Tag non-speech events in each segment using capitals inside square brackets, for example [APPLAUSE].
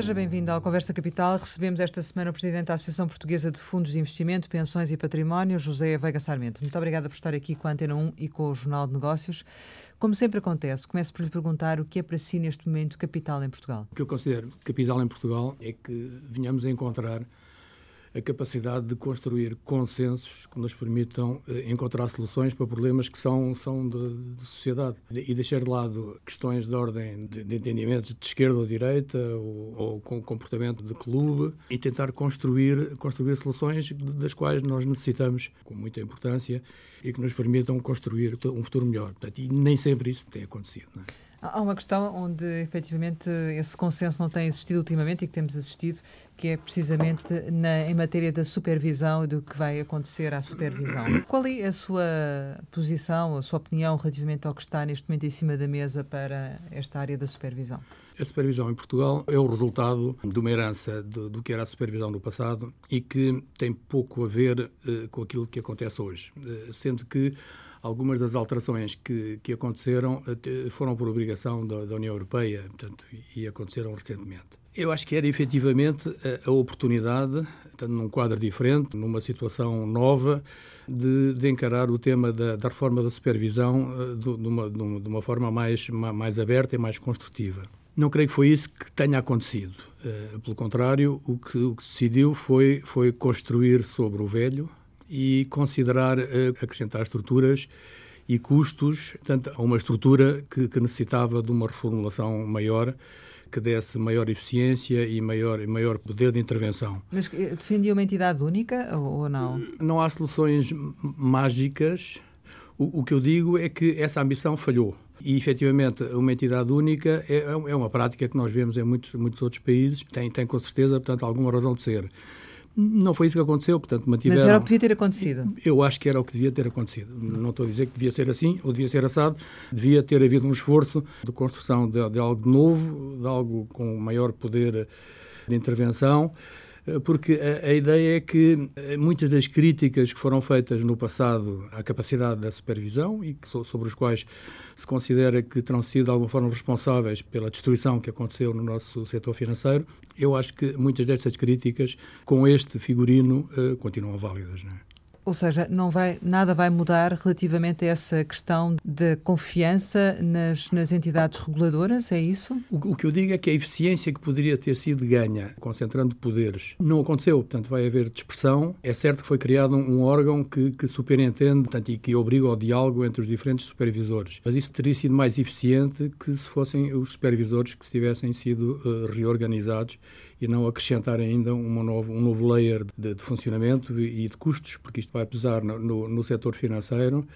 Seja bem-vindo ao Conversa Capital. Recebemos esta semana o Presidente da Associação Portuguesa de Fundos de Investimento, Pensões e Património, José Veiga Sarmento. Muito obrigada por estar aqui com a Antena 1 e com o Jornal de Negócios. Como sempre acontece, começo por lhe perguntar o que é para si neste momento capital em Portugal. O que eu considero capital em Portugal é que venhamos a encontrar a capacidade de construir consensos que nos permitam eh, encontrar soluções para problemas que são, são de, de sociedade e deixar de lado questões de ordem de, de entendimentos de esquerda ou direita ou, ou, com comportamento de clube e tentar construir, construir soluções das quais nós necessitamos com muita importância e que nos permitam construir um futuro melhor. Portanto, e nem sempre isso tem acontecido. Não é? Há uma questão onde, efetivamente, esse consenso não tem existido ultimamente e que temos assistido, que é precisamente na, em matéria da supervisão e do que vai acontecer à supervisão. Qual é a sua posição, a sua opinião relativamente ao que está neste momento em cima da mesa para esta área da supervisão? A supervisão em Portugal é o resultado de uma herança do, do que era a supervisão no passado e que tem pouco a ver uh, com aquilo que acontece hoje, uh, sendo que algumas das alterações que, que aconteceram foram por obrigação da, da União Europeia portanto, e aconteceram recentemente. Eu acho que era efetivamente a, oportunidade, estando num quadro diferente, numa situação nova, de, de encarar o tema da, da reforma da supervisão uh, de, de, uma, de, uma, forma mais, mais aberta e mais construtiva. Não creio que foi isso que tenha acontecido. Uh, pelo contrário, o que, o que se decidiu foi, foi construir sobre o velho e considerar uh, acrescentar estruturas e custos, portanto, a uma estrutura que, que necessitava de uma reformulação maior que desse maior eficiência e maior, maior poder de intervenção. Mas eh, defendia uma entidade única ou não? Não há soluções mágicas. O, o que eu digo é que essa ambição falhou. E, efetivamente, uma entidade única é, é uma prática que nós vemos em muitos, muitos outros países. Tem, tem, com certeza, portanto, alguma razão de ser. Não foi isso que aconteceu, portanto, mantiveram... Mas era o que devia ter acontecido? Eu acho que era o que devia ter acontecido. Não estou a dizer que devia ser assim ou devia ser assado. Devia ter havido um esforço de construção de, de algo novo, de algo com maior poder de intervenção, porque a, a, ideia é que eh, muitas das críticas que foram feitas no passado à capacidade da supervisão e que, sobre os quais se considera que terão sido de alguma forma responsáveis pela destruição que aconteceu no nosso setor financeiro, eu acho que muitas destas críticas, com este figurino, uh, continuam válidas. Não é? Ou seja, não vai, nada vai mudar relativamente a essa questão da confiança nas, nas entidades reguladoras, é isso? O, o, que eu digo é que a eficiência que poderia ter sido ganha concentrando poderes não aconteceu, portanto vai haver dispersão. É certo que foi criado um, um órgão que, que superentende portanto, e que obriga ao diálogo entre os diferentes supervisores, mas isso teria sido mais eficiente que se fossem os supervisores que tivessem sido uh, reorganizados e não acrescentar ainda um novo, um novo layer de, de funcionamento e, de custos, porque isto vai pesar no, no, no setor financeiro,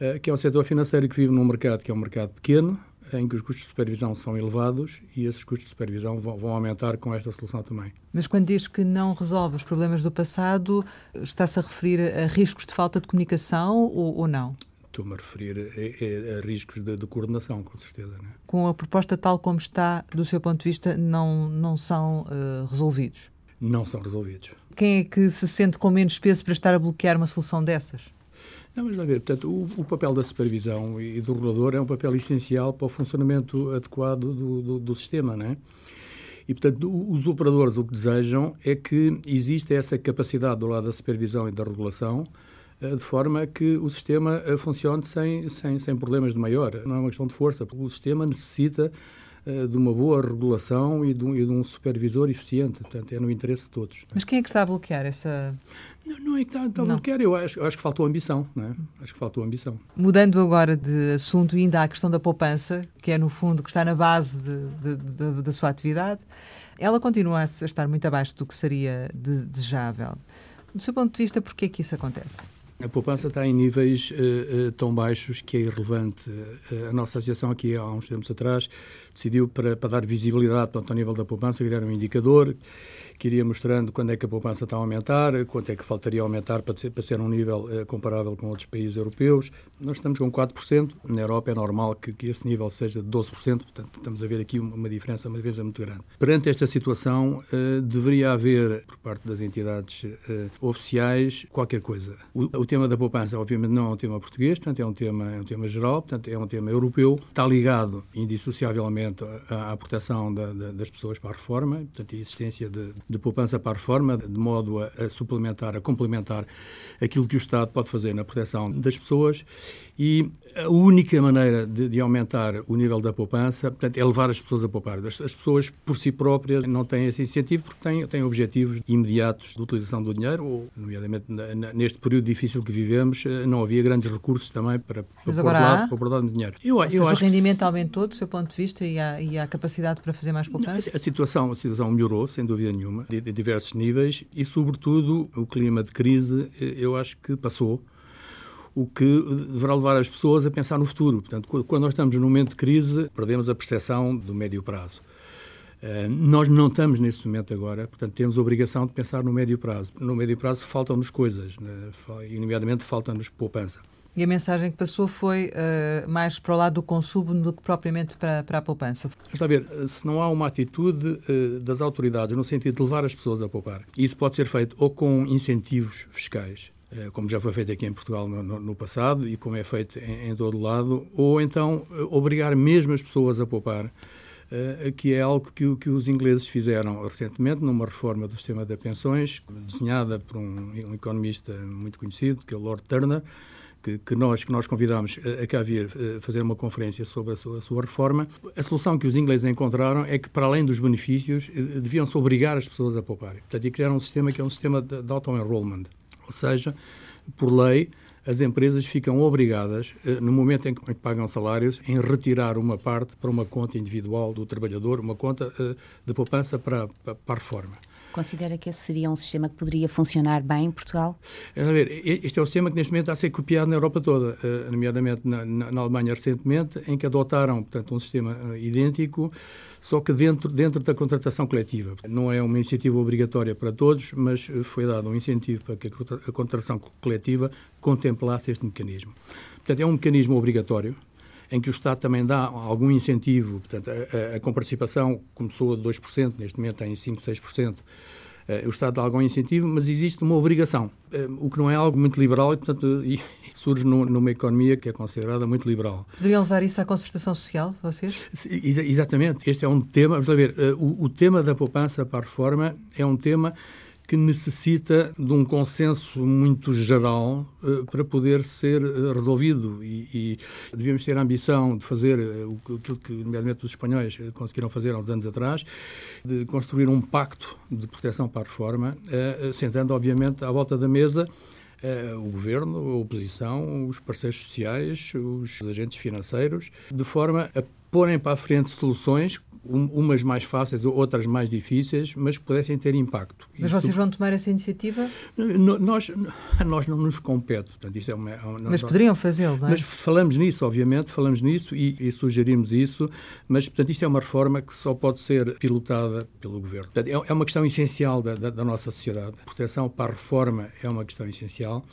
uh, que é um setor financeiro que vive num mercado que é um mercado pequeno, em que os custos de supervisão são elevados e esses custos de supervisão vão, vão, aumentar com esta solução também. Mas quando diz que não resolve os problemas do passado, está-se a referir a riscos de falta de comunicação ou, ou não? Estou-me a referir a, a, a riscos de, de, coordenação, com certeza. Não é? Com a proposta tal como está, do seu ponto de vista, não, não são uh, resolvidos? Não são resolvidos. Quem é que se sente com menos peso para estar a bloquear uma solução dessas? Não, mas a ver, portanto, o, o, papel da supervisão e do regulador é um papel essencial para o funcionamento adequado do, do, do sistema, não é? E, portanto, os operadores o que desejam é que exista essa capacidade do lado da supervisão e da regulação de forma que o sistema eh, funcione sem, sem, sem problemas de maior. Não é uma questão de força, porque o sistema necessita eh, de uma boa regulação e de, um, e de, um, supervisor eficiente. Portanto, é no interesse de todos. Mas quem é que está a bloquear essa. Não, não é que está, está a bloquear, eu acho, eu acho que faltou ambição. Não é? Acho que faltou ambição. Mudando agora de assunto, ainda à questão da poupança, que é no fundo que está na base da sua atividade, ela continua a estar muito abaixo do que seria de, desejável. Do seu ponto de vista, por que é que isso acontece? A poupança está em níveis uh, uh, tão baixos que é irrelevante. Uh, a nossa associação aqui há uns tempos atrás decidiu para, para dar visibilidade portanto, ao nível da poupança criar um indicador que iria mostrando quando é que a poupança está a aumentar, quanto é que faltaria aumentar para ser, para ser um nível eh, comparável com outros países europeus. Nós estamos com 4%, na Europa é normal que, que esse nível seja de 12%, portanto estamos a ver aqui uma diferença, uma diferença muito grande. Perante esta situação, eh, deveria haver, por parte das entidades eh, oficiais, qualquer coisa. O, o, tema da poupança, obviamente, não é um tema português, portanto é um tema, é um tema geral, portanto é um tema europeu, está ligado indissociavelmente à, proteção da, da, das pessoas para a reforma, portanto, a existência de, de poupança para a reforma, de modo a, a, suplementar, a complementar aquilo que o Estado pode fazer na proteção das pessoas. E a única maneira de, de aumentar o nível da poupança portanto, é levar as pessoas a poupar. As, as, pessoas, por si próprias, não têm esse incentivo porque têm, têm objetivos imediatos de utilização do dinheiro, ou, nomeadamente, na, neste período difícil que vivemos, eh, não havia grandes recursos também para, para pôr lado, para pôr lado de dinheiro. Eu, eu seja, acho o rendimento que... aumentou do seu ponto de vista e há, e há capacidade para fazer mais poupança? A, a, situação, a situação melhorou, sem dúvida nenhuma, de, de diversos níveis e, sobretudo, o clima de crise, eh, eu acho que passou o que deverá levar as pessoas a pensar no futuro. Portanto, quando nós estamos num momento de crise, perdemos a percepção do médio prazo. Uh, nós não estamos nesse momento agora, portanto, temos a obrigação de pensar no médio prazo. No médio prazo faltam-nos coisas, né? nomeadamente, falta-nos poupança. E a mensagem que passou foi uh, mais para o lado do consumo do que propriamente para, para a poupança. Está a ver, se não há uma atitude uh, das autoridades no sentido de levar as pessoas a poupar, isso pode ser feito ou com incentivos fiscais, como já foi feito aqui em Portugal no, no, no passado e como é feito em, em todo lado, ou então obrigar mesmo as pessoas a poupar. Uh, que é algo que, que, os ingleses fizeram recentemente numa reforma do sistema de pensões, desenhada por um, um economista muito conhecido, que é o Lord Turner, que, que, nós, que nós convidámos a, cá vir fazer uma conferência sobre a sua, a sua, reforma, a solução que os ingleses encontraram é que, para além dos benefícios, eh, deviam-se obrigar as pessoas a poupar. Portanto, e criaram um sistema que é um sistema de, de auto-enrollment. Ou seja, por lei, as empresas ficam obrigadas, eh, no momento em que pagam salários, em retirar uma parte para uma conta individual do trabalhador, uma conta eh, de poupança para, para, para a reforma. Considera que esse seria um sistema que poderia funcionar bem em Portugal? A ver, este é o sistema que neste momento está a ser copiado na Europa toda, eh, nomeadamente na, na Alemanha recentemente, em que adotaram, portanto, um sistema eh, idêntico, só que dentro, dentro da contratação coletiva. Não é uma iniciativa obrigatória para todos, mas eh, foi dado um incentivo para que a contratação coletiva contemplasse este mecanismo. Portanto, é um mecanismo obrigatório, em que o Estado também dá algum incentivo. Portanto, a, a, a comparticipação começou a 2%, neste momento tem 5%, 6%. Uh, o Estado dá algum incentivo, mas existe uma obrigação, uh, o que não é algo muito liberal e, portanto, [LAUGHS] e surge no, numa economia que é considerada muito liberal. Poderiam levar isso à concertação social, vocês? Ex exatamente. Este é um tema, vamos lá ver, uh, o, o tema da poupança para a reforma é um tema que necessita de um consenso muito geral uh, para poder ser uh, resolvido. E, e, devíamos ter a ambição de fazer uh, aquilo que, nomeadamente, os espanhóis conseguiram fazer há uns anos atrás, de construir um pacto de proteção para a reforma, sentando, obviamente, à volta da mesa o governo, a oposição, os parceiros sociais, os agentes financeiros, de forma a porem para a frente soluções umas mais fáceis, outras mais difíceis, mas que pudessem ter impacto. Mas vocês vão tomar essa iniciativa? Nós, nós não nos compete. Portanto, isto é uma, é uma mas poderiam fazê-lo, não é? Mas falamos nisso, obviamente, falamos nisso e, e, sugerimos isso, mas, portanto, isto é uma reforma que só pode ser pilotada pelo Governo. Portanto, é, é uma questão essencial da, da, da nossa sociedade. A proteção para a reforma é uma questão essencial.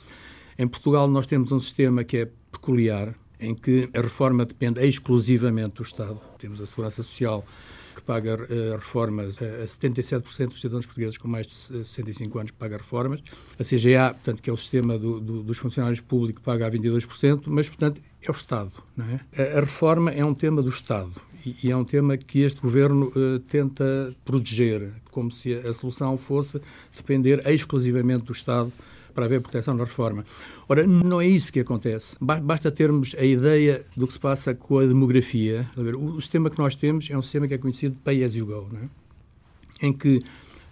Em Portugal nós temos um sistema que é peculiar, em que a reforma depende exclusivamente do Estado. Temos a Segurança Social, que paga uh, reformas a 77% dos cidadãos portugueses com mais de 65 anos paga reformas. A CGA, portanto, que é o sistema do, do, dos funcionários públicos, paga a 22%, mas, portanto, é o Estado. Não é? A, a reforma é um tema do Estado e, e é um tema que este governo uh, tenta proteger, como se a, a solução fosse depender exclusivamente do Estado para haver proteção na reforma. Ora, não é isso que acontece. Basta termos a ideia do que se passa com a demografia. O sistema que nós temos é um sistema que é conhecido de pay as you go, é? em que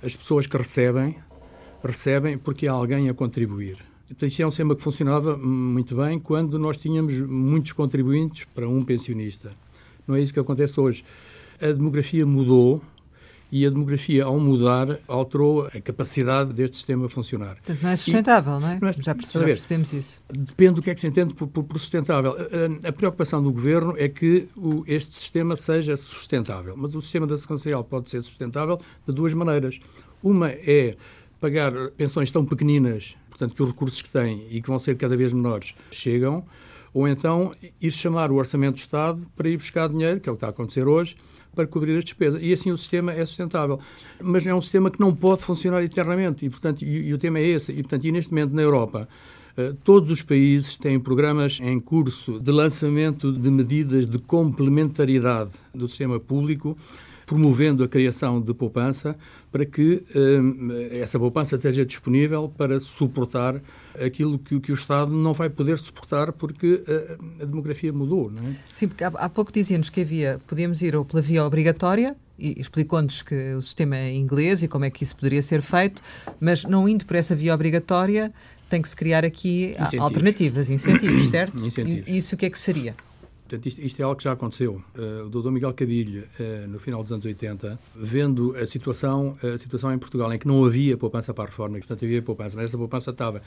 as pessoas que recebem, recebem porque há alguém a contribuir. Então, isto é um sistema que funcionava muito bem quando nós tínhamos muitos contribuintes para um pensionista. Não é isso que acontece hoje. A demografia mudou e a demografia, ao mudar, alterou a capacidade deste sistema funcionar. Portanto, não é sustentável, e, não é? Não é já, percebemos, já percebemos isso. Depende do que é que se entende por, por, por sustentável. A, a, preocupação do governo é que o, este sistema seja sustentável, mas o sistema da segurança social pode ser sustentável de duas maneiras. Uma é pagar pensões tão pequeninas, portanto, que os recursos que têm e que vão ser cada vez menores chegam, ou então ir chamar o Orçamento do Estado para ir buscar dinheiro, que é o que está a acontecer hoje, para cobrir as despesas. E assim o sistema é sustentável. Mas é um sistema que não pode funcionar eternamente e, portanto, e, e o tema é esse. E, portanto, e neste momento na Europa, Uh, todos os países têm programas em curso de lançamento de medidas de complementaridade do sistema público, promovendo a criação de poupança para que uh, essa poupança esteja disponível para suportar aquilo que, que, o Estado não vai poder suportar porque a, a demografia mudou. Não é? Sim, porque há, há pouco dizíamos que havia, podíamos ir ou pela via obrigatória e explicou-nos que o sistema é inglês e como é que isso poderia ser feito, mas não indo por essa via obrigatória, tem que se criar aqui incentivos. alternativas, incentivos, certo? Incentivos. E isso o que é que seria? Portanto, isto, isto, é algo que já aconteceu. Uh, o Dr. Miguel Cadilho, uh, no final dos anos 80, vendo a situação, a situação em Portugal em que não havia poupança para a reforma, e, portanto havia poupança, mas essa poupança estava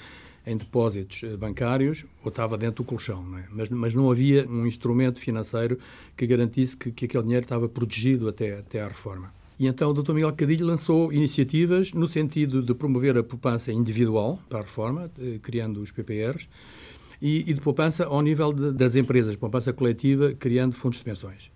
em depósitos uh, bancários ou estava dentro do colchão, não é? mas, mas não havia um instrumento financeiro que garantisse que, que aquele dinheiro estava protegido até, até à reforma. E então o Dr. Miguel Cadilho lançou iniciativas no sentido de promover a poupança individual para a reforma, criando os PPRs, e, e de poupança ao nível de, das empresas, poupança coletiva, criando fundos de pensões.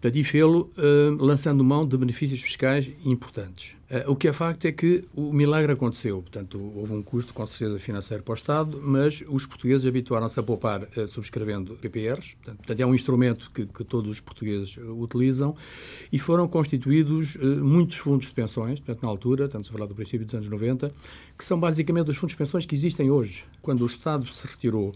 Portanto, e fê-lo uh, lançando mão de benefícios fiscais importantes. Uh, o que é facto é que o milagre aconteceu. Portanto, houve um custo, com certeza, financeiro para o Estado, mas os portugueses habituaram-se a poupar uh, subscrevendo PPRs. Portanto, é um instrumento que, que todos os portugueses utilizam e foram constituídos muitos fundos de pensões, portanto, na altura, estamos a falar do princípio dos anos 90, que são basicamente os fundos de pensões que existem hoje. Quando o Estado se retirou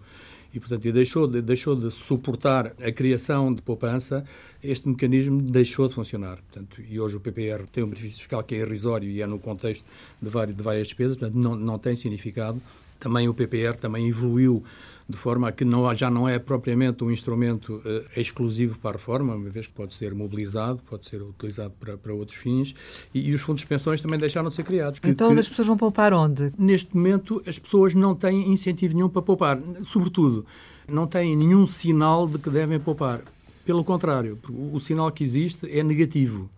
e, portanto, deixou de, deixou de suportar a criação de poupança, este mecanismo deixou de funcionar. Portanto, e hoje o PPR tem um benefício fiscal que é irrisório e é no contexto de, várias, de várias despesas, portanto, não, não tem significado. Também o PPR também evoluiu de forma a que não, já não é propriamente um instrumento uh, exclusivo para a reforma, uma vez que pode ser mobilizado, pode ser utilizado para, para outros fins, e, e, os fundos de pensões também deixaram de ser criados. Que, então que, as pessoas vão poupar onde? Neste momento as pessoas não têm incentivo nenhum para poupar, sobretudo não têm nenhum sinal de que devem poupar. Pelo contrário, o, o sinal que existe é negativo.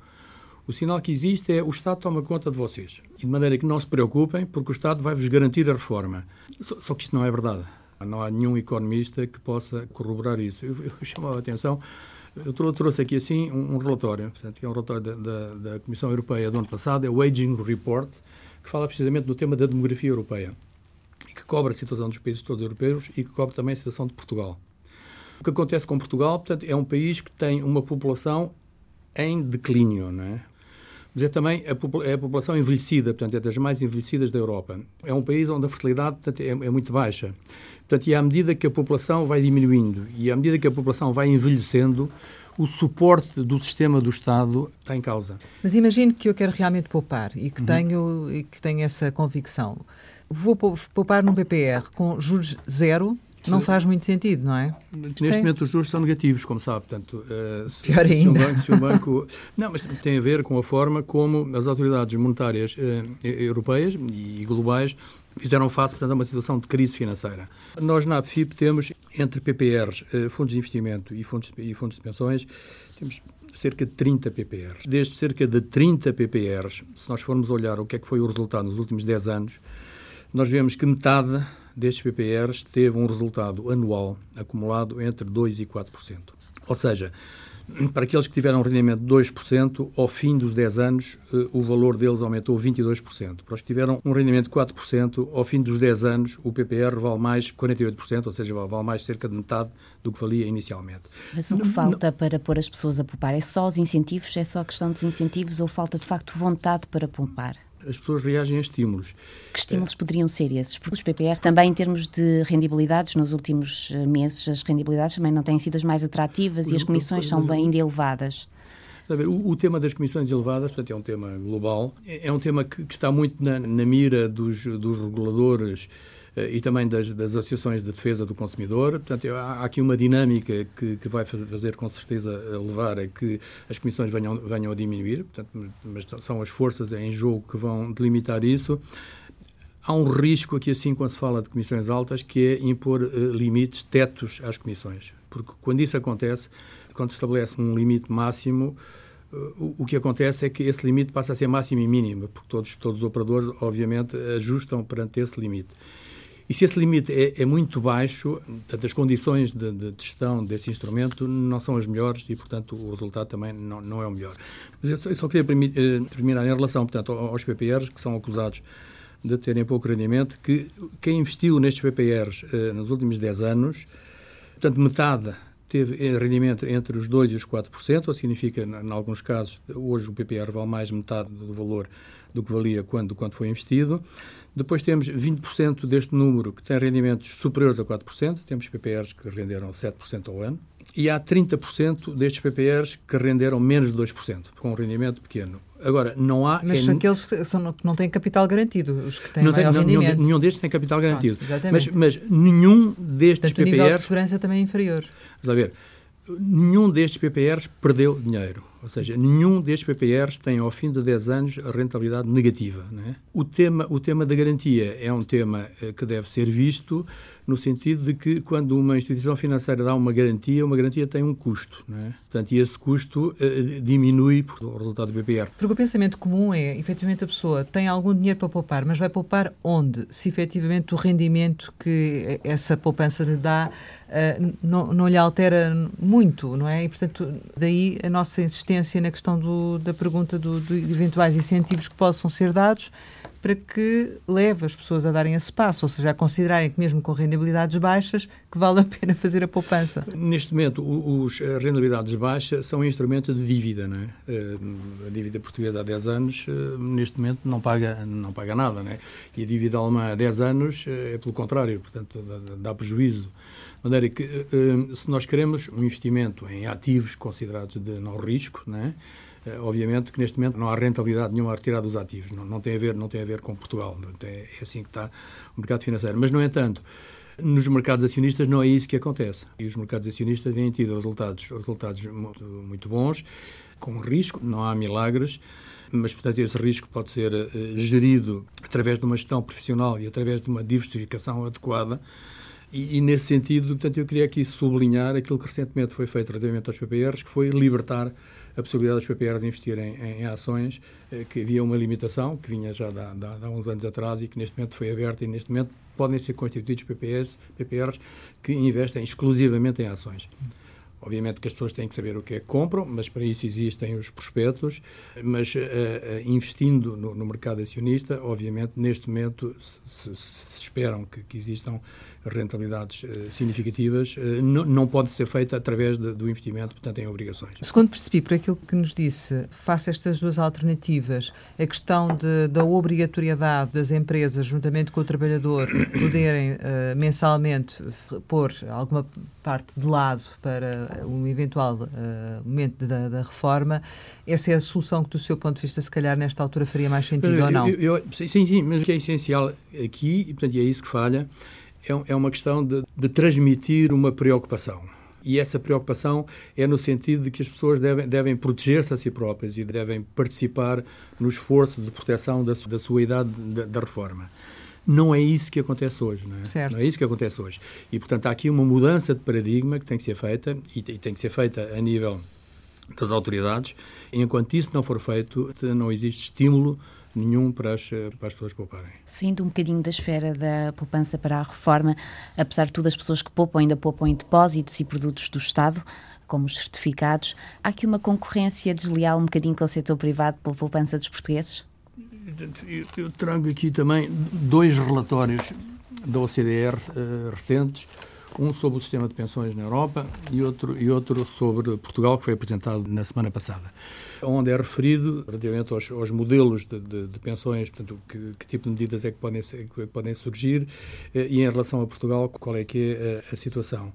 O sinal que existe é o Estado toma conta de vocês. E de maneira que não se preocupem, porque o Estado vai-vos garantir a reforma. Só, só que isto não é verdade. Não há nenhum economista que possa corroborar isso. Eu, eu chamava a atenção, eu trouxe aqui assim um, um relatório, portanto, que é um relatório da, da, da, Comissão Europeia do ano passado, é o Aging Report, que fala precisamente do tema da demografia europeia e que cobre a situação dos países todos europeus e que cobre também a situação de Portugal. O que acontece com Portugal, portanto, é um país que tem uma população em declínio, não é? Mas é também a, é a população envelhecida, portanto, é das mais envelhecidas da Europa. É um país onde a fertilidade portanto, é, é, muito baixa. Portanto, e à medida que a população vai diminuindo e à medida que a população vai envelhecendo, o suporte do sistema do Estado está em causa. Mas imagino que eu quero realmente poupar e que, uhum. tenho, e que tenho essa convicção. Vou poupar num PPR com juros zero não faz muito sentido, não é? Neste tem... momento os juros são negativos, como sabe. Portanto, uh, se, Pior ainda. Se um, banco, se um banco, não, mas tem a ver com a forma como as autoridades monetárias uh, europeias e globais fizeram face, portanto, a uma situação de crise financeira. Nós, na APFIP, temos, entre PPRs, uh, fundos de investimento e fundos, e fundos de pensões, temos cerca de 30 PPRs. Desde cerca de 30 PPRs, se nós formos olhar o que é que foi o resultado nos últimos 10 anos, nós vemos que metade destes PPRs teve um resultado anual acumulado entre 2% e 4%. Ou seja, para aqueles que tiveram um rendimento de 2%, ao fim dos 10 anos, eh, o valor deles aumentou 22%. Para os que tiveram um rendimento de 4%, ao fim dos 10 anos, o PPR vale mais 48%, ou seja, vale mais cerca de metade do que valia inicialmente. Mas o que falta não... para pôr as pessoas a poupar? É só os incentivos? É só a questão dos incentivos ou falta, de facto, vontade para poupar? As pessoas reagem a estímulos. Que estímulos poderiam ser esses? Porque os PPR, também em termos de rendibilidades, nos últimos eh, meses, as rendibilidades também não têm sido as mais atrativas e as comissões são bem ainda elevadas. O, o, tema das comissões elevadas, portanto, é um tema global, é, é um tema que, que está muito na, na mira dos, dos reguladores e também das, das, associações de defesa do consumidor. Portanto, há aqui uma dinâmica que, que, vai fazer com certeza levar a que as comissões venham, venham a diminuir, portanto, mas são as forças em jogo que vão delimitar isso. Há um risco aqui, assim, quando se fala de comissões altas, que é impor uh, limites, tetos às comissões. Porque quando isso acontece, quando se estabelece um limite máximo, o, que acontece é que esse limite passa a ser máximo e mínimo, porque todos, todos os operadores, obviamente, ajustam perante esse limite. E se esse limite é, é muito baixo, portanto, as condições de, de, gestão desse instrumento não são as melhores e, portanto, o resultado também não, não é o melhor. Mas eu só, eu só queria eh, terminar em relação, portanto, aos PPRs que são acusados de terem pouco rendimento, que quem investiu nestes PPRs eh, nos últimos 10 anos, portanto, metade teve rendimento entre os 2% e os 4%, ou significa, em alguns casos, hoje o PPR vale mais metade do valor do que valia quando, quando foi investido. Depois temos 20% deste número que tem rendimentos superiores a 4%, temos PPRs que renderam 7% ao ano, e há 30% destes PPRs que renderam menos de 2%, com um rendimento pequeno. Agora, não há... Mas é... aqueles que são, não têm capital garantido, os que têm não tem, rendimento. Nenhum, nenhum destes tem capital garantido. Ah, mas, mas nenhum destes Portanto, PPRs... o nível de segurança também é inferior. Vamos a ver, nenhum destes PPRs perdeu dinheiro. Ou seja, nenhum destes PPRs tem, ao fim de 10 anos, rentabilidade negativa. É? O, tema, o tema da garantia é um tema eh, que deve ser visto no sentido de que, quando uma instituição financeira dá uma garantia, uma garantia tem um custo. Não é? Portanto, e esse custo uh, diminui por o resultado do BPR. Porque o pensamento comum é, efetivamente, a pessoa tem algum dinheiro para poupar, mas vai poupar onde? Se efetivamente o rendimento que essa poupança lhe dá uh, não, não lhe altera muito, não é? E, portanto, daí a nossa insistência na questão do, da pergunta do, de eventuais incentivos que possam ser dados para que leve as pessoas a darem esse passo, ou seja, a considerarem que mesmo com rendabilidades baixas, que vale a pena fazer a poupança. Neste momento, os, as rendabilidades baixas são instrumentos de dívida, não é? Eh, a dívida portuguesa há 10 anos, eh, neste momento, não paga, não paga nada, não é? E a dívida alemã há 10 anos eh, é pelo contrário, portanto, dá, dá prejuízo. De maneira que, se nós queremos um investimento em ativos considerados de não risco, não é? Eh, obviamente que neste momento não há rentabilidade nenhuma a retirar dos ativos, não, não, tem, a ver, não tem a ver com Portugal, é, é assim que está o mercado financeiro. Mas, no entanto, nos mercados acionistas não é isso que acontece. E os mercados acionistas têm tido resultados, resultados muito, muito bons, com risco, não há milagres, mas, portanto, esse risco pode ser uh, gerido através de uma gestão profissional e através de uma diversificação adequada. E, e, nesse sentido, portanto, eu queria aqui sublinhar aquilo que recentemente foi feito relativamente aos PPRs, que foi libertar a possibilidade dos PPRs investirem em, em ações, eh, que havia uma limitação, que vinha já há, há, uns anos atrás e que neste momento foi aberta e neste momento podem ser constituídos PPRs, PPRs que investem exclusivamente em ações. Obviamente que as pessoas têm que saber o que é que compram, mas para isso existem os prospectos. Mas uh, investindo no, no, mercado acionista, obviamente, neste momento se, se esperam que, que existam rentabilidades uh, significativas, uh, não pode ser feita através de, do investimento, portanto, em obrigações. Segundo percebi, por aquilo que nos disse, face a estas duas alternativas, a questão de, da obrigatoriedade das empresas, juntamente com o trabalhador, [COUGHS] poderem uh, mensalmente pôr alguma parte de lado para um eventual momento da, da, reforma, essa é a solução que, do seu ponto de vista, se calhar nesta altura faria mais sentido eu, ou não? Eu, eu, sim, sim, mas o que é essencial aqui, e portanto é isso que falha, é, é uma questão de, de transmitir uma preocupação. E essa preocupação é no sentido de que as pessoas devem, devem proteger-se a si próprias e devem participar no esforço de proteção da, da sua idade da, da, reforma. Não é isso que acontece hoje, não é? Certo. Não é isso que acontece hoje. E, portanto, há aqui uma mudança de paradigma que tem que ser feita e, e tem que ser feita a nível das autoridades. Enquanto isso não for feito, não existe estímulo nenhum para as, para as pessoas pouparem. Saindo um bocadinho da esfera da poupança para a reforma, apesar de tudo, as pessoas que poupam ainda poupam em depósitos e produtos do Estado, como os certificados. Há aqui uma concorrência desleal um bocadinho com o setor privado pela poupança dos portugueses? Eu trago aqui também dois relatórios da OCDE uh, recentes um sobre o sistema de pensões na Europa e outro, e outro sobre Portugal, que foi apresentado na semana passada, onde é referido, relativamente aos, aos modelos de, de, de, pensões, portanto, que, que, tipo de medidas é que podem, que podem surgir eh, e em relação a Portugal, qual é que é a, a situação.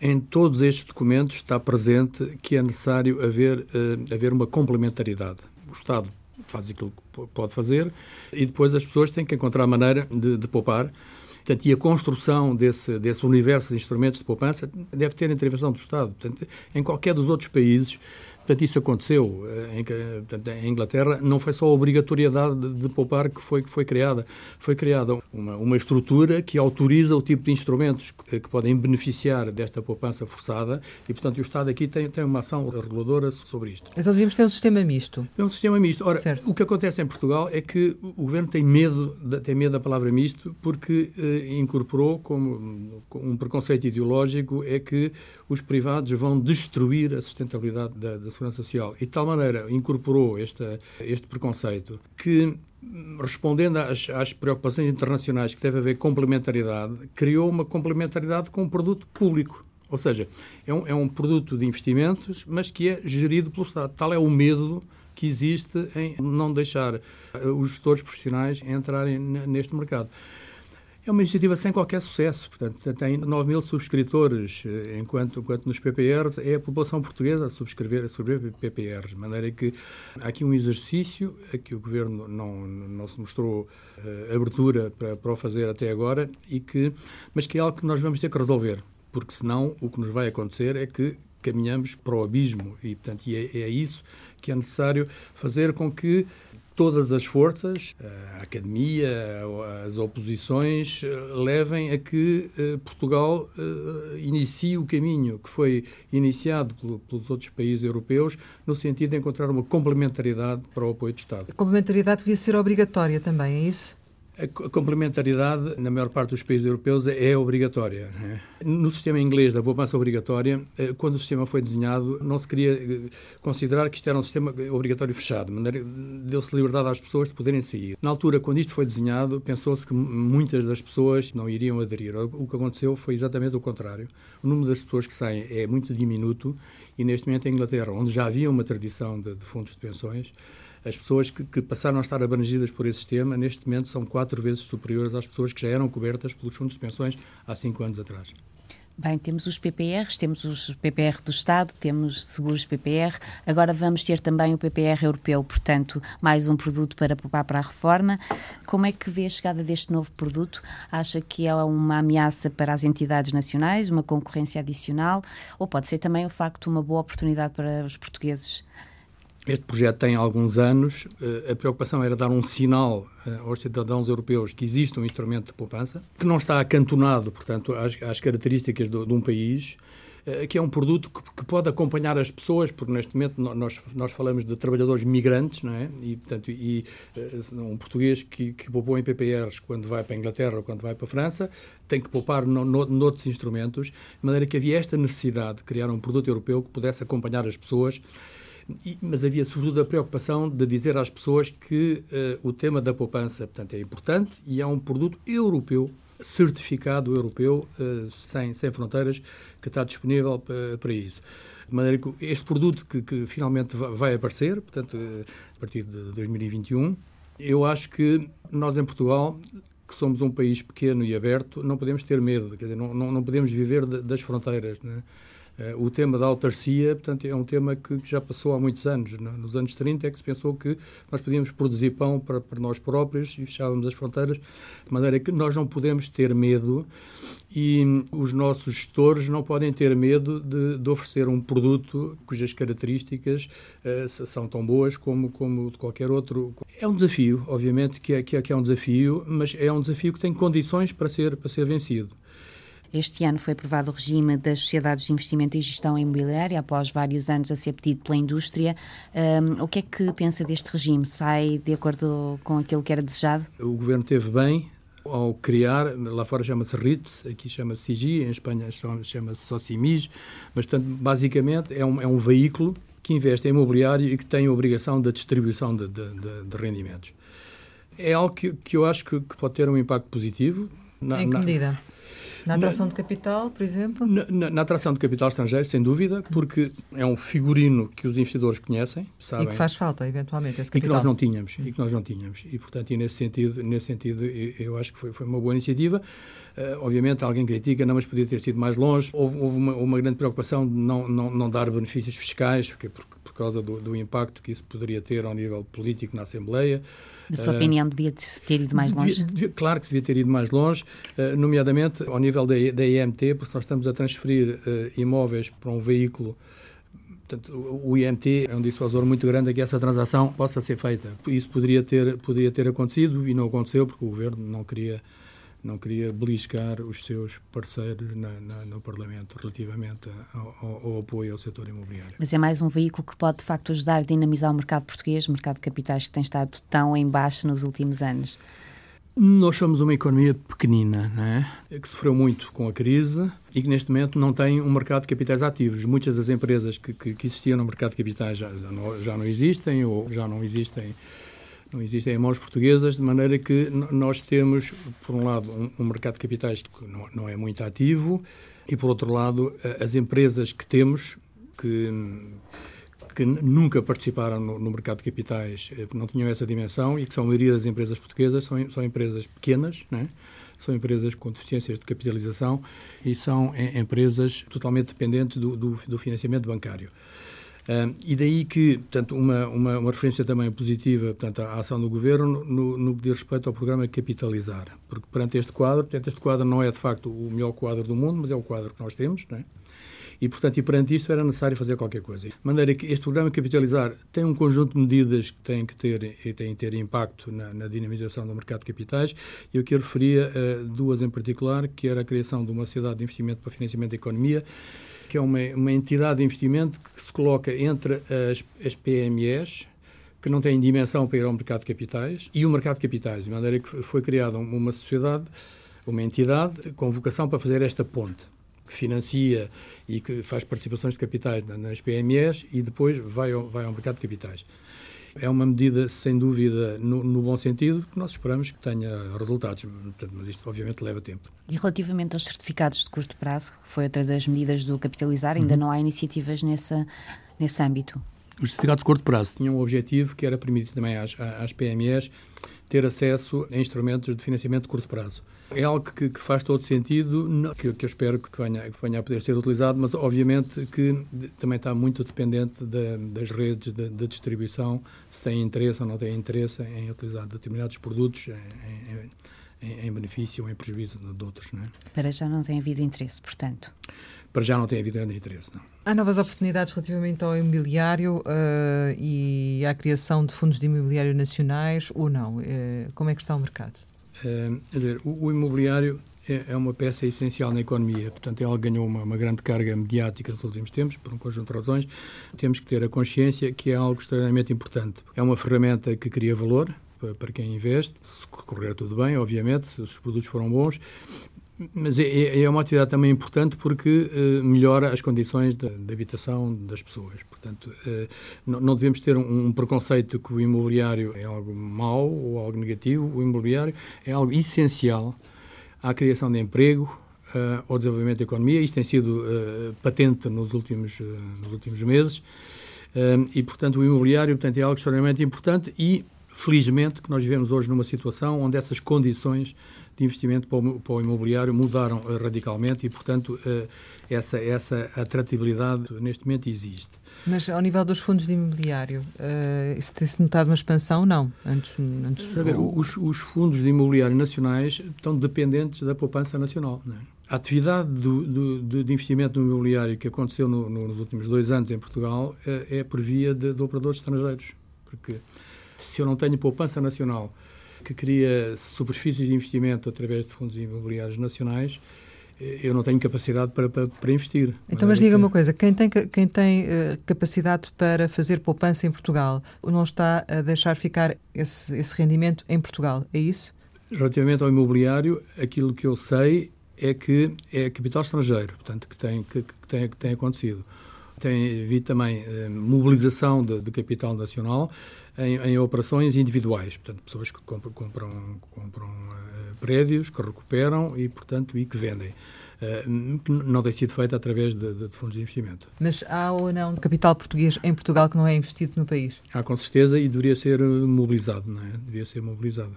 Em todos estes documentos está presente que é necessário haver, uh, haver uma complementaridade. O Estado faz aquilo que pode fazer e depois as pessoas têm que encontrar maneira de, de poupar Portanto, e a construção desse, desse universo de instrumentos de poupança deve ter intervenção do Estado. Portanto, em qualquer dos outros países, Portanto, isso aconteceu eh, em, Inglaterra. Não foi só a obrigatoriedade de, poupar que foi, que foi criada. Foi criada uma, uma estrutura que autoriza o tipo de instrumentos que, que, podem beneficiar desta poupança forçada e, portanto, o Estado aqui tem, tem uma ação reguladora sobre isto. Então devíamos ter um sistema misto. É um sistema misto. Ora, certo. o que acontece em Portugal é que o Governo tem medo, tem medo da palavra misto porque eh, incorporou como um preconceito ideológico é que os privados vão destruir a sustentabilidade da, da segurança social. E de tal maneira incorporou este, este preconceito que respondendo às, às, preocupações internacionais que deve haver complementaridade, criou uma complementaridade com um produto público. Ou seja, é um, é um produto de investimentos, mas que é gerido pelo Estado. Tal é o medo que existe em não deixar os gestores profissionais entrarem neste mercado. É uma iniciativa sem qualquer sucesso, portanto, tem 9 mil subscritores, eh, enquanto, enquanto nos PPRs é a população portuguesa a subscrever, a subscrever PPRs, de maneira que há aqui um exercício a que o Governo não, não se mostrou uh, abertura para, para o fazer até agora, e que, mas que é algo que nós vamos ter que resolver, porque senão o que nos vai acontecer é que caminhamos para o abismo e, portanto, e é, é isso que é necessário fazer com que todas as forças, a academia, as oposições, eh, levem a que eh, Portugal eh, inicie o caminho que foi iniciado pelos outros países europeus, no sentido de encontrar uma complementaridade para o apoio do Estado. A complementaridade devia ser obrigatória também, é isso? A complementaridade, na maior parte dos países europeus, é obrigatória. Né? No sistema inglês da poupança obrigatória, eh, quando o sistema foi desenhado, não se queria eh, considerar que isto era um sistema obrigatório fechado, deu-se liberdade às pessoas de poderem sair. Na altura, quando isto foi desenhado, pensou-se que muitas das pessoas não iriam aderir. O que aconteceu foi exatamente o contrário. O número das pessoas que saem é muito diminuto e, neste momento, em Inglaterra, onde já havia uma tradição de, de fundos de pensões, as pessoas que, que, passaram a estar abrangidas por esse sistema, neste momento, são quatro vezes superiores às pessoas que já eram cobertas pelos fundos de pensões há cinco anos atrás. Bem, temos os PPRs, temos os PPR do Estado, temos seguros PPR, agora vamos ter também o PPR europeu, portanto, mais um produto para poupar para a reforma. Como é que vê a chegada deste novo produto? Acha que é uma ameaça para as entidades nacionais, uma concorrência adicional, ou pode ser também, o facto, uma boa oportunidade para os portugues este projeto tem alguns anos. Eh, a preocupação era dar um sinal eh, aos cidadãos europeus que existe um instrumento de poupança, que não está acantonado, portanto, às, às características de, de, um país, eh, que é um produto que, que, pode acompanhar as pessoas, porque neste momento nós, nós falamos de trabalhadores migrantes, não é? E, portanto, e, um português que, que poupou em PPRs quando vai para a Inglaterra ou quando vai para a França, tem que poupar no, no, noutros instrumentos, de maneira que havia esta necessidade de criar um produto europeu que pudesse acompanhar as pessoas e, mas havia sobretudo a preocupação de dizer às pessoas que uh, o tema da poupança portanto, é importante e é um produto europeu, certificado europeu, uh, sem, sem fronteiras, que está disponível para, para isso. De maneira que este produto que, que finalmente vai aparecer, portanto, a partir de 2021, eu acho que nós em Portugal que somos um país pequeno e aberto, não podemos ter medo, quer dizer, não, não, não podemos viver das fronteiras. Né? Eh, o tema da autarcia, portanto, é um tema que já passou há muitos anos. Nos anos 30 é que se pensou que nós podíamos produzir pão para, para nós próprios e fechávamos as fronteiras, de maneira que nós não podemos ter medo e os nossos gestores não podem ter medo de, de oferecer um produto cujas características uh, são tão boas como, como de qualquer outro. É um desafio, obviamente que é, que é, que é um desafio, mas é um desafio que tem condições para ser, para ser vencido. Este ano foi aprovado o regime das sociedades de investimento e gestão imobiliária, após vários anos a ser pedido pela indústria. Um, o que é que pensa deste regime? Sai de acordo com aquilo que era desejado? O governo teve bem ao criar, lá fora chama-se RITS, aqui chama-se SIGI, em Espanha chama-se só CIMIS, mas, portanto, basicamente é um, é um veículo que investe em imobiliário e que tem a obrigação da distribuição de, de, de, de rendimentos. É algo que, que eu acho que, que, pode ter um impacto positivo. Na, em que medida? Na, na atração na, de capital, por exemplo? Na, na, na, atração de capital estrangeiro, sem dúvida, porque é um figurino que os investidores conhecem, sabem. E que faz falta, eventualmente, esse capital. E que nós não tínhamos, e que nós não tínhamos. E, portanto, e nesse sentido, nesse sentido eu acho que foi, foi uma boa iniciativa. Uh, obviamente, alguém critica, não, mas podia ter sido mais longe. Houve, houve uma, uma, grande preocupação de não, não, não dar benefícios fiscais, porque, por, por causa do, do impacto que isso poderia ter ao nível político na Assembleia. Na sua uh, opinião, devia-se ter ido mais longe? Devia, devia, claro que devia ter ido mais longe, uh, nomeadamente ao nível da, da IMT, porque nós estamos a transferir uh, imóveis para um veículo Portanto, o IMT é um dissuasor muito grande a que essa transação possa ser feita. Isso poderia ter, poderia ter acontecido e não aconteceu porque o Governo não queria não queria beliscar os seus parceiros na, na, no Parlamento relativamente ao, ao, ao, apoio ao setor imobiliário. Mas é mais um veículo que pode, de facto, ajudar a dinamizar o mercado português, o mercado de capitais que tem estado tão em baixo nos últimos anos. Nós somos uma economia pequenina, é? que sofreu muito com a crise e que neste momento não tem um mercado de capitais ativos. Muitas das empresas que, que, que existiam no mercado de capitais já, já, não, já não existem ou já não existem não existem em mãos portuguesas, de maneira que nós temos, por um lado, um, um mercado de capitais que não, não, é muito ativo e, por outro lado, as empresas que temos, que, que nunca participaram no, no, mercado de capitais, eh, não tinham essa dimensão e que são a maioria das empresas portuguesas, são, são empresas pequenas, né? são empresas com deficiências de capitalização e são empresas totalmente dependentes do, do, do financiamento bancário. E daí que, portanto, uma, uma, uma, referência também positiva portanto, à ação do Governo no, no que diz respeito ao programa Capitalizar. Porque perante este quadro, portanto, este quadro não é de facto o melhor quadro do mundo, mas é o quadro que nós temos, não é? E, portanto, e perante isto era necessário fazer qualquer coisa. De maneira que este programa Capitalizar tem um conjunto de medidas que têm que ter, e têm que ter impacto na, na dinamização do mercado de capitais. Eu aqui referia uh, duas em particular, que era a criação de uma sociedade de investimento para financiamento da economia, que é uma, uma entidade de investimento que se coloca entre as, as PMEs, que não têm dimensão para ir ao mercado de capitais, e o mercado de capitais, de maneira que foi criada uma sociedade, uma entidade com vocação para fazer esta ponte que financia e que faz participações de capitais nas PMEs e depois vai ao, vai ao mercado de capitais. É uma medida, sem dúvida, no, no, bom sentido, que nós esperamos que tenha resultados, mas isto obviamente leva tempo. E relativamente aos certificados de curto prazo, que foi outra das medidas do capitalizar, ainda uhum. não há iniciativas nessa, nesse âmbito? Os certificados de curto prazo tinham um objetivo que era permitir também às, às PMEs ter acesso a instrumentos de financiamento de curto prazo. É algo que, que faz todo sentido, que, que, eu espero que venha, que venha a poder ser utilizado, mas obviamente que também está muito dependente de, das redes de, de, distribuição, se têm interesse ou não têm interesse em utilizar determinados produtos em, em, em benefício ou em prejuízo de outros. Não é? Para já não tem havido interesse, portanto para já não tem havido grande interesse. Não. Há novas oportunidades relativamente ao imobiliário uh, e à criação de fundos de imobiliário nacionais ou não? Uh, como é que está o mercado? Uh, dizer, o, o, imobiliário é, é, uma peça essencial na economia, portanto, ela ganhou uma, uma, grande carga mediática nos últimos tempos, por um conjunto de razões. Temos que ter a consciência que é algo extremamente importante. É uma ferramenta que cria valor, para quem investe, se correr tudo bem, obviamente, se os produtos foram bons, mas é, é, é, uma atividade também importante porque uh, melhora as condições de, de, habitação das pessoas. Portanto, uh, não, não, devemos ter um, um, preconceito que o imobiliário é algo mau ou algo negativo. O imobiliário é algo essencial à criação de emprego, uh, ao desenvolvimento da economia. Isto tem sido patente nos últimos, nos últimos meses. e, portanto, o imobiliário portanto, é algo extremamente importante e, felizmente, que nós vivemos hoje numa situação onde essas condições de investimento para o, para o imobiliário mudaram uh, radicalmente e, portanto, uh, essa, essa atratividade neste momento existe. Mas ao nível dos fundos de imobiliário, uh, isso tem-se notado uma expansão? Não. Antes, antes... Ver, os, os, fundos de imobiliário nacionais estão dependentes da poupança nacional. É? A atividade do, do, de investimento no imobiliário que aconteceu no, no, nos últimos dois anos em Portugal é, é por via de, de operadores estrangeiros. Porque se eu não tenho poupança nacional que cria superfícies de investimento através de fundos imobiliários nacionais, eu não tenho capacidade para, para, para investir. Então, mas diga uma coisa: quem tem, quem tem uh, capacidade para fazer poupança em Portugal não está a deixar ficar esse, esse rendimento em Portugal, é isso? Relativamente ao imobiliário, aquilo que eu sei é que é capital estrangeiro, portanto, que tem, que, que tem, que tem acontecido. Tem havido também uh, mobilização de, de capital nacional em, em, operações individuais, portanto, pessoas que compram, compram, compram uh, prédios, que recuperam e, portanto, e que vendem. Uh, não tem sido feita através de, de, de, fundos de investimento. Mas há ou não capital português em Portugal que não é investido no país? Há com certeza e deveria ser mobilizado, não é? Deveria ser mobilizado.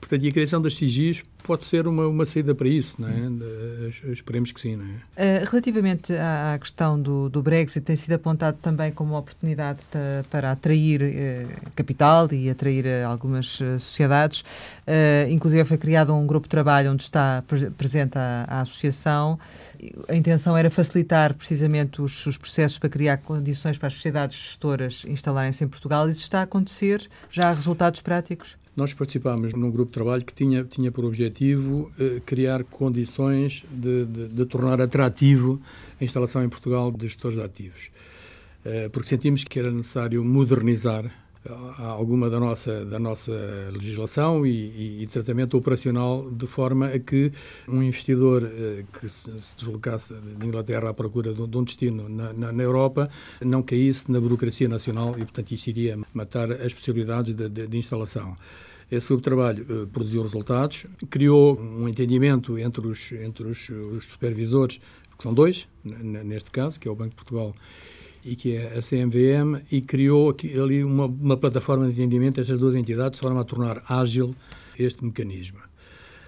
Portanto, e a criação das CIGIs pode ser uma, uma saída para isso, não é? Esperemos que sim, não é? Uh, relativamente à, questão do, do, Brexit, tem sido apontado também como uma oportunidade de, para atrair uh, capital e atrair uh, algumas sociedades. inclusive foi criado um grupo de trabalho onde está pre presente a, a, associação. A intenção era facilitar precisamente os, os processos para criar condições para as sociedades gestoras instalarem-se em Portugal. Isso está a acontecer? Já há resultados práticos? Nós participámos num grupo de trabalho que tinha, tinha por objetivo eh, criar condições de, de, de, tornar atrativo a instalação em Portugal de gestores de ativos. Eh, porque sentimos que era necessário modernizar alguma da nossa, da nossa legislação e, e, e, tratamento operacional de forma a que um investidor eh, que se, se, deslocasse de Inglaterra à procura de, de um destino na, na, na, Europa não caísse na burocracia nacional e, portanto, isso iria matar as possibilidades de, de, de instalação. Esse subtrabalho uh, produziu resultados, criou um entendimento entre os, entre os, os supervisores, que são dois, neste caso, que é o Banco de Portugal e que é a CMVM, e criou ali uma, uma plataforma de entendimento destas duas entidades, de forma a tornar ágil este mecanismo.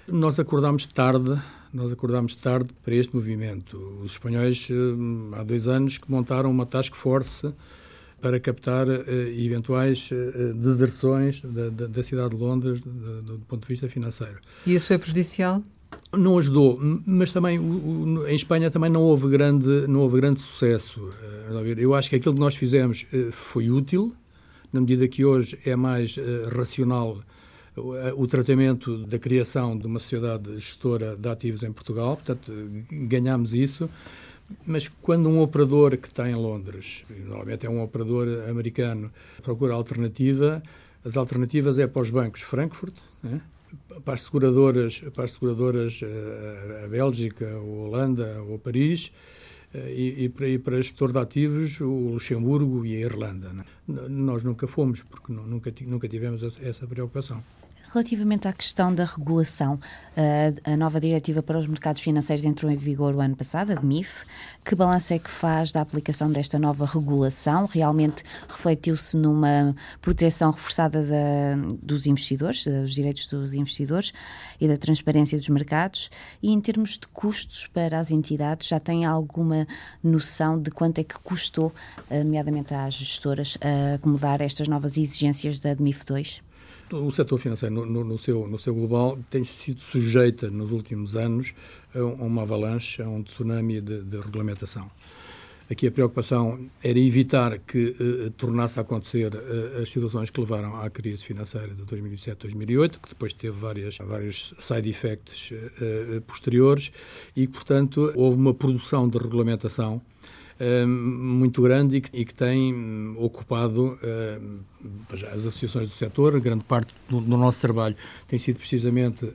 Nós acordámos tarde, nós acordámos tarde para este movimento. Os espanhóis, eh, há dois anos, que montaram uma task force para captar uh, eventuais uh, deserções da, da, da, cidade de Londres do, do, ponto de vista financeiro. E isso é prejudicial? Não ajudou, mas também o, o, em Espanha também não houve grande, não houve grande sucesso. Eu acho que aquilo que nós fizemos foi útil, na medida que hoje é mais racional o tratamento da criação de uma sociedade gestora de ativos em Portugal, portanto, ganhamos isso. Mas quando um operador que está em Londres, normalmente é um operador americano, procura alternativa, as alternativas é para os bancos Frankfurt, né? para as seguradoras, para as seguradoras eh, a Bélgica, a Holanda ou Paris, eh, e, e, para, e para gestor de ativos o Luxemburgo e a Irlanda. Né? Nós nunca fomos, porque nunca, nunca tivemos essa preocupação. Relativamente à questão da regulação, a nova diretiva para os mercados financeiros entrou em vigor o ano passado, a DMIF. Que balanço é que faz da aplicação desta nova regulação? Realmente refletiu-se numa proteção reforçada da, dos investidores, dos direitos dos investidores e da transparência dos mercados? E em termos de custos para as entidades, já tem alguma noção de quanto é que custou, nomeadamente às gestoras, acomodar estas novas exigências da DMIF 2? O setor financeiro, no, no, no, seu, no seu global, tem sido sujeita nos últimos anos a uma avalanche, a um tsunami de, de regulamentação. Aqui a preocupação era evitar que eh, tornasse a acontecer eh, as situações que levaram à crise financeira de 2007-2008, que depois teve várias, vários side effects eh, posteriores e, portanto, houve uma produção de regulamentação eh, muito grande e que, e que tem hum, ocupado uh, as associações do setor. Grande parte do, do nosso trabalho tem sido precisamente uh,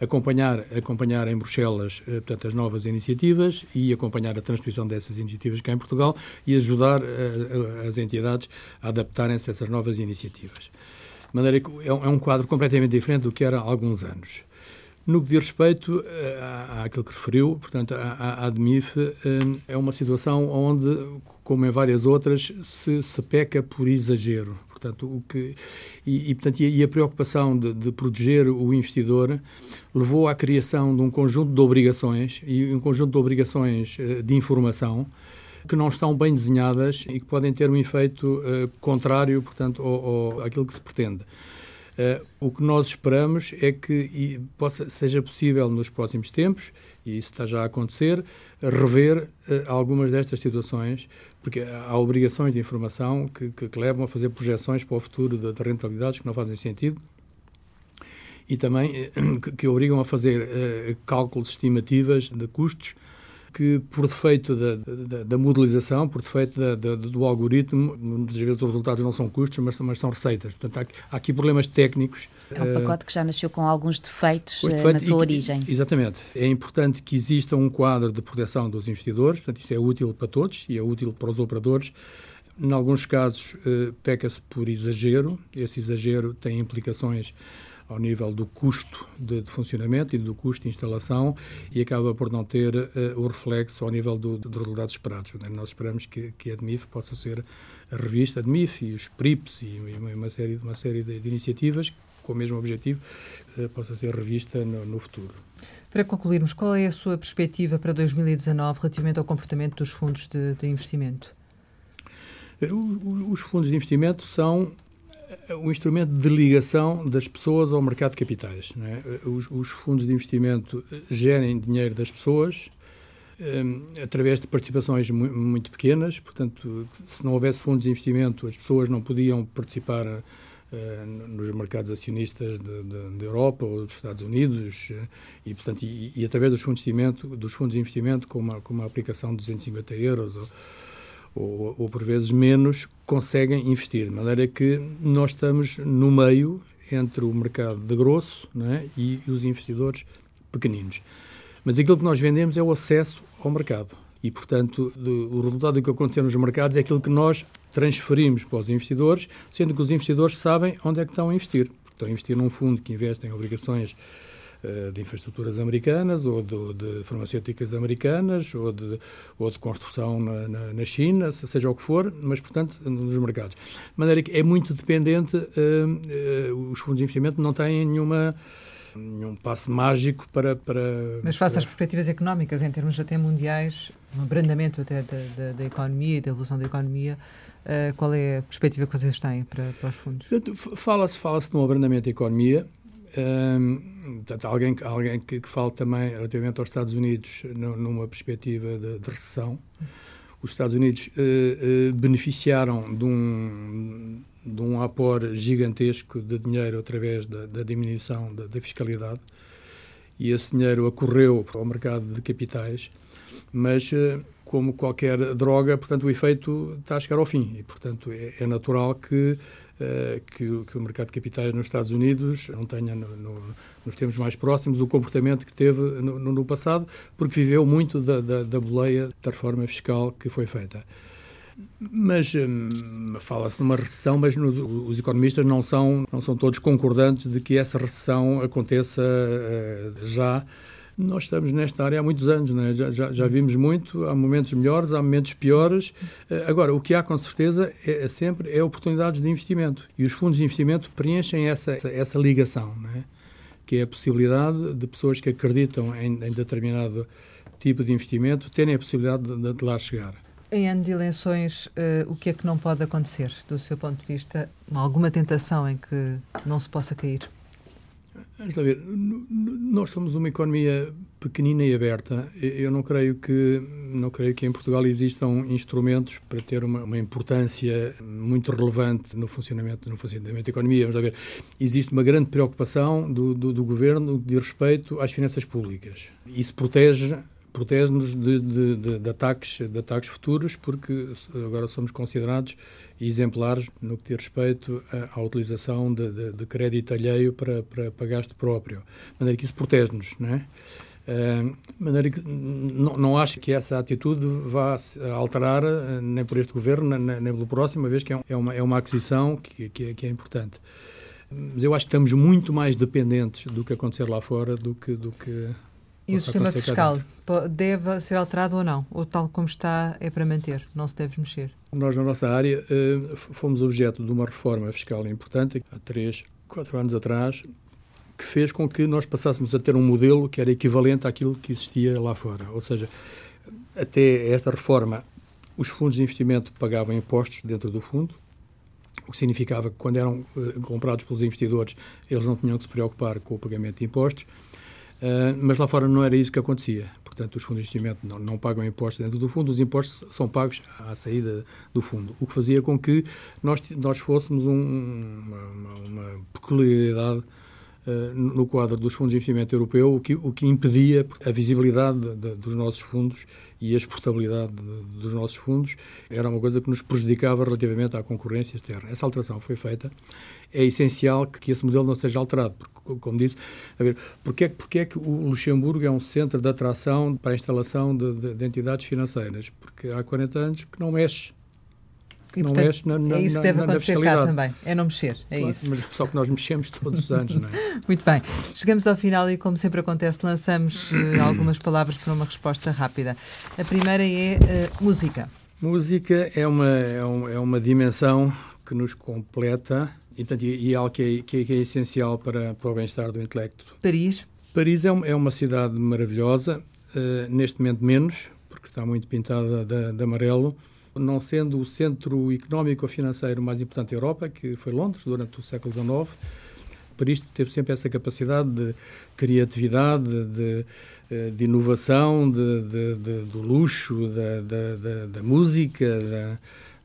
acompanhar, acompanhar em Bruxelas portanto, as novas iniciativas e acompanhar a transposição dessas iniciativas cá em Portugal e ajudar as entidades a adaptarem-se a essas novas iniciativas. De maneira que é um, é um quadro completamente diferente do que era há alguns anos. No que diz respeito uh, àquilo que referiu, portanto, a, ADMIF uh, é uma situação onde, como em várias outras, se, se peca por exagero. Portanto, o que, e, e, portanto, e a preocupação de, de, proteger o investidor levou à criação de um conjunto de obrigações e um conjunto de obrigações uh, de informação que não estão bem desenhadas e que podem ter um efeito contrário, portanto, ao, ao, àquilo que se pretende. Uh, o que nós esperamos é que possa, seja possível nos próximos tempos, e isso está já a acontecer, rever uh, algumas destas situações, porque há obrigações de informação que, que, que levam a fazer projeções para o futuro de, de rentabilidades que não fazem sentido e também uh, que, que, obrigam a fazer cálculos estimativas de custos que, por defeito da, da, da modelização, por defeito da, da, do algoritmo, muitas vezes os resultados não são custos, mas, mas são receitas. Portanto, há, há, aqui problemas técnicos. É um pacote que já nasceu com alguns defeitos, defeitos na sua origem. Exatamente. É importante que exista um quadro de proteção dos investidores, portanto, isso é útil para todos e é útil para os operadores. Em alguns casos, eh, peca-se por exagero, esse exagero tem implicações ao nível do custo de, de, funcionamento e do custo de instalação e acaba por não ter uh, o reflexo ao nível do, dos resultados esperados. Nós esperamos que, que a DMIF possa ser a revista a DMIF e os PRIPS e uma série, uma série de, de iniciativas com o mesmo objetivo uh, possa ser revista no, no futuro. Para concluirmos, qual é a sua perspectiva para 2019 relativamente ao comportamento dos fundos de, de investimento? Os fundos de investimento são o instrumento de ligação das pessoas ao mercado de capitais. É? Os, os, fundos de investimento gerem dinheiro das pessoas um, através de participações mu muito pequenas, portanto, se não houvesse fundos de investimento, as pessoas não podiam participar uh, nos mercados acionistas da Europa ou dos Estados Unidos e, portanto, e, e, através dos fundos de investimento, dos fundos de investimento com uma, com uma aplicação de 250 euros ou, ou, ou por vezes menos, conseguem investir. De maneira que nós estamos no meio entre o mercado de grosso é? e os investidores pequeninos. Mas aquilo que nós vendemos é o acesso ao mercado. E, portanto, o resultado do que aconteceu nos mercados é aquilo que nós transferimos para os investidores, sendo que os investidores sabem onde é que estão a investir. Estão a investir num fundo que investe em obrigações de infraestruturas americanas, ou de, de, farmacêuticas americanas, ou de, ou de construção na, na, na, China, seja o que for, mas, portanto, nos mercados. De maneira que é muito dependente, uh, uh, os fundos de investimento não têm nenhuma nenhum passe mágico para, para... Mas face às perspectivas económicas, em termos até mundiais, um abrandamento até da, da, da economia e da evolução da economia, uh, qual é a perspectiva que vocês têm para, para os fundos? Fala-se fala de um abrandamento da economia, portanto, alguém, alguém que, que fale também relativamente aos Estados Unidos numa perspectiva de, de recessão. Os Estados Unidos uh, uh, beneficiaram de um, de um apor gigantesco de dinheiro através da, da diminuição da, da, fiscalidade e esse dinheiro acorreu ao mercado de capitais, mas eh, como qualquer droga, portanto o efeito está a chegar ao fim e portanto é, é natural que, uh, que, que, o mercado de capitais nos Estados Unidos não tenha no, no, nos tempos mais próximos o comportamento que teve no, no passado, porque viveu muito da, da, da boleia da reforma fiscal que foi feita. Mas hum, fala-se numa recessão, mas nos, os economistas não são, não são todos concordantes de que essa recessão aconteça uh, já. Nós estamos nesta área há muitos anos, é? já, já, já, vimos muito, há momentos melhores, há momentos piores. Uh, agora, o que há com certeza é, é, sempre é oportunidades de investimento. E os fundos de investimento preenchem essa, essa, essa ligação, é? que é a possibilidade de pessoas que acreditam em, em determinado tipo de investimento terem a possibilidade de, de lá chegar. Em ano de eleições, uh, o que é que não pode acontecer, do seu ponto de vista? Alguma tentação em que não se possa cair? Vamos lá ver. Nós somos uma economia pequenina e aberta. Eu não creio que não creio que em Portugal existam instrumentos para ter uma, uma importância muito relevante no funcionamento no funcionamento da economia. Vamos lá ver. Existe uma grande preocupação do, do, do governo de respeito às finanças públicas. Isso protege protege-nos de, de, de, de, ataques, de ataques futuros, porque agora somos considerados exemplares no que diz respeito à, à utilização de, de, crédito alheio para, para, para gasto próprio. De maneira que isso protege-nos, não é? Uh, maneira que não, não acho que essa atitude vá alterar uh, nem por este governo, nem, nem pelo próximo, uma vez que é, é, uma, é uma aquisição que, que, é, que é importante. Mas eu acho que estamos muito mais dependentes do que acontecer lá fora do que, do que e o sistema fiscal deve ser alterado ou não? Ou tal como está é para manter? Não se deve mexer? Nós, na nossa área, eh, fomos objeto de uma reforma fiscal importante há três, quatro anos atrás, que fez com que nós passássemos a ter um modelo que era equivalente àquilo que existia lá fora. Ou seja, até esta reforma, os fundos de investimento pagavam impostos dentro do fundo, o que significava que quando eram eh, comprados pelos investidores, eles não tinham que se preocupar com o pagamento de impostos. Uh, mas lá fora não era isso que acontecia. Portanto, os fundos de investimento não, não, pagam impostos dentro do fundo, os impostos são pagos à saída do fundo, o que fazia com que nós, nós fôssemos um, uma, uma, peculiaridade uh, no quadro dos fundos de investimento europeu, o que, o que impedia a visibilidade de, de, dos nossos fundos e a exportabilidade de, dos nossos fundos era uma coisa que nos prejudicava relativamente à concorrência externa. Essa alteração foi feita. É essencial que, que esse modelo não seja alterado, porque como disse, a ver, porque é, porque é que o Luxemburgo é um centro de atração para a instalação de, de, de entidades financeiras? Porque há 40 anos que não mexe e, não portanto, mexe na, na, é isso que deve acontecer cá também, é não mexer, é claro, isso. Mas só que nós mexemos todos os anos, não é? [LAUGHS] Muito bem. Chegamos ao final e, como sempre acontece, lançamos uh, algumas palavras para uma resposta rápida. A primeira é uh, música. Música é uma, é, um, é uma dimensão que nos completa e, portanto, e, é algo que é, que é, que é essencial para, para o bem-estar do intelecto. Paris? Paris é, uma, é uma cidade maravilhosa, uh, neste momento menos, porque está muito pintada de, de, amarelo, não sendo o centro económico ou financeiro mais importante da Europa, que foi Londres durante o século XIX, Paris teve sempre essa capacidade de criatividade, de, eh, de inovação, de, de, do luxo, da, da, da música,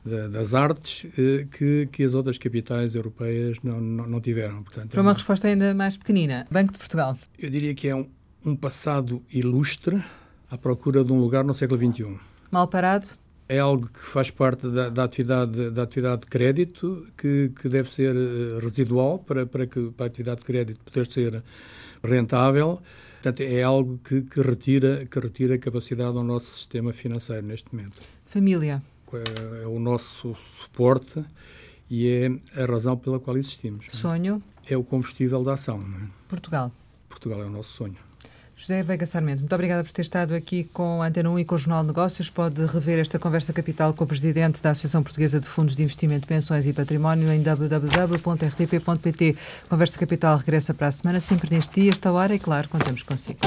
da, das artes eh, que, que as outras capitais europeias não, não, não tiveram. Portanto, Para uma é uma resposta ainda mais pequenina, Banco de Portugal. Eu diria que é um, um passado ilustre à procura de um lugar no século XXI. Mal parado? É algo que faz parte da, da, atividade, da atividade de crédito, que, que deve ser eh, residual para, para, que, para a atividade de crédito poder ser rentável. Portanto, é algo que, que, retira, que retira capacidade ao nosso sistema financeiro neste momento. Família. É, é o nosso suporte e é a razão pela qual existimos. Sonho? É o combustível da ação. É? Portugal. Portugal é o nosso sonho. José Veiga Sarmento, muito obrigada por ter estado aqui com a Antena 1 e com o Jornal de Negócios. Pode rever esta conversa capital com o Presidente da Associação Portuguesa de Fundos de Investimento, Pensões e Património em www.rtp.pt. Conversa Capital regressa para a semana, sempre neste dia, esta hora, e claro, contamos consigo.